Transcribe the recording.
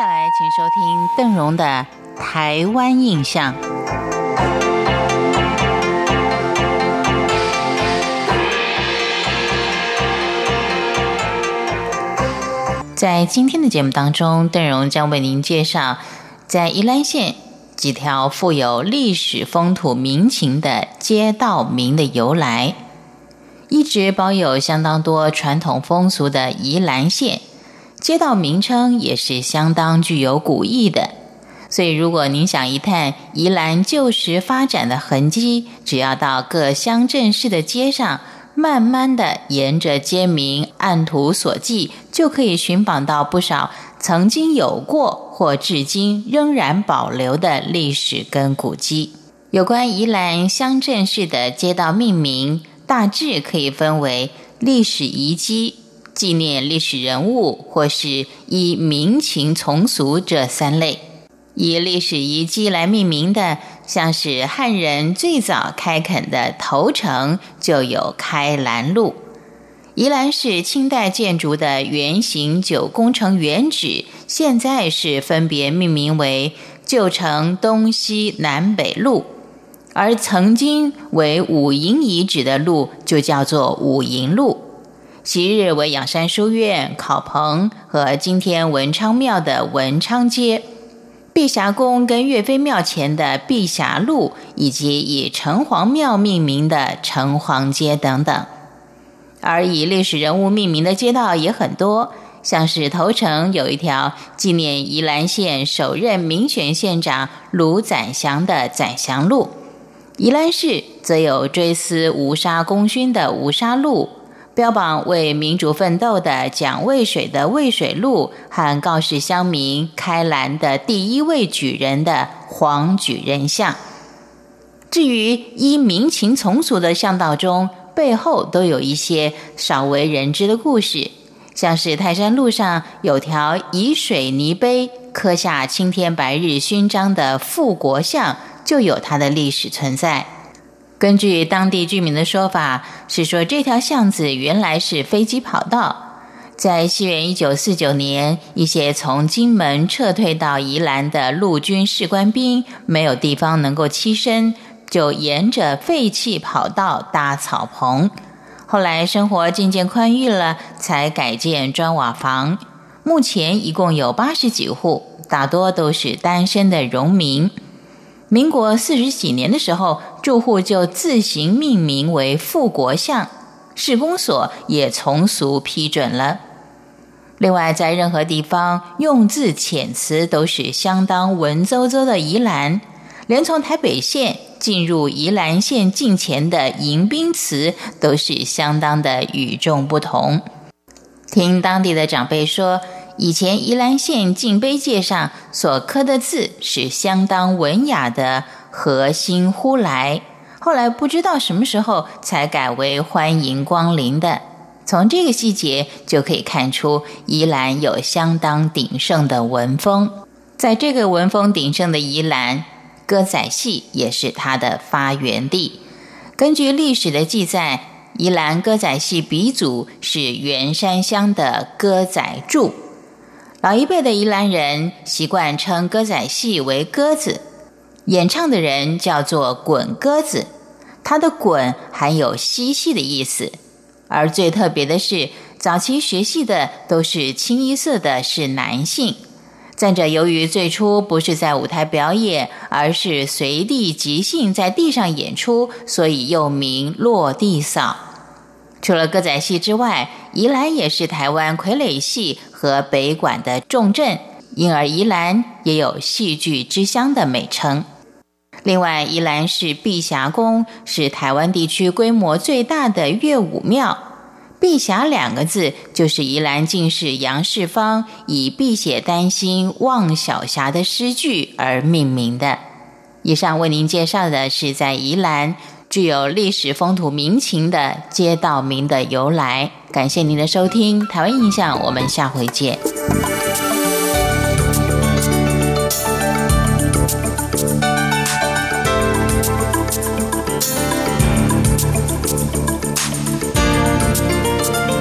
下来，请收听邓荣的《台湾印象》。在今天的节目当中，邓荣将为您介绍在宜兰县几条富有历史风土民情的街道名的由来。一直保有相当多传统风俗的宜兰县。街道名称也是相当具有古意的，所以如果您想一探宜兰旧时发展的痕迹，只要到各乡镇市的街上，慢慢的沿着街名按图索骥，就可以寻访到不少曾经有过或至今仍然保留的历史跟古迹。有关宜兰乡镇市的街道命名，大致可以分为历史遗迹。纪念历史人物，或是以民情从俗这三类，以历史遗迹来命名的，像是汉人最早开垦的头城就有开兰路。宜兰市清代建筑的圆形九宫城原址，现在是分别命名为旧城东西南北路，而曾经为五营遗址的路就叫做五营路。昔日为仰山书院、考棚和今天文昌庙的文昌街，碧霞宫跟岳飞庙前的碧霞路，以及以城隍庙命名的城隍街等等。而以历史人物命名的街道也很多，像是头城有一条纪念宜兰县首任民选县长卢载祥的载祥路，宜兰市则有追思吴沙功勋的吴沙路。标榜为民主奋斗的蒋渭水的渭水路，和告示乡民开兰的第一位举人的黄举人像。至于依民情从俗的巷道中，背后都有一些少为人知的故事，像是泰山路上有条以水泥碑刻下青天白日勋章的富国巷，就有它的历史存在。根据当地居民的说法，是说这条巷子原来是飞机跑道。在西元一九四九年，一些从金门撤退到宜兰的陆军士官兵没有地方能够栖身，就沿着废弃跑道搭草棚。后来生活渐渐宽裕了，才改建砖瓦房。目前一共有八十几户，大多都是单身的农民。民国四十几年的时候，住户就自行命名为富国巷，市公所也从俗批准了。另外，在任何地方用字遣词都是相当文绉绉的宜兰，连从台北县进入宜兰县境前的迎宾词都是相当的与众不同。听当地的长辈说。以前宜兰县进碑界上所刻的字是相当文雅的“和心呼来”，后来不知道什么时候才改为“欢迎光临”的。从这个细节就可以看出，宜兰有相当鼎盛的文风。在这个文风鼎盛的宜兰，歌仔戏也是它的发源地。根据历史的记载，宜兰歌仔戏鼻祖是圆山乡的歌仔柱。老一辈的宜兰人习惯称歌仔戏为“鸽子”，演唱的人叫做“滚鸽子”。它的“滚”含有嬉戏的意思。而最特别的是，早期学戏的都是清一色的是男性。再者，由于最初不是在舞台表演，而是随地即兴在地上演出，所以又名“落地扫”。除了歌仔戏之外，宜兰也是台湾傀儡戏和北管的重镇，因而宜兰也有戏剧之乡的美称。另外，宜兰市碧霞宫是台湾地区规模最大的乐舞庙，碧霞两个字就是宜兰进士杨世芳以“碧血丹心望小霞”的诗句而命名的。以上为您介绍的是在宜兰。具有历史风土民情的街道名的由来，感谢您的收听，台湾印象，我们下回见。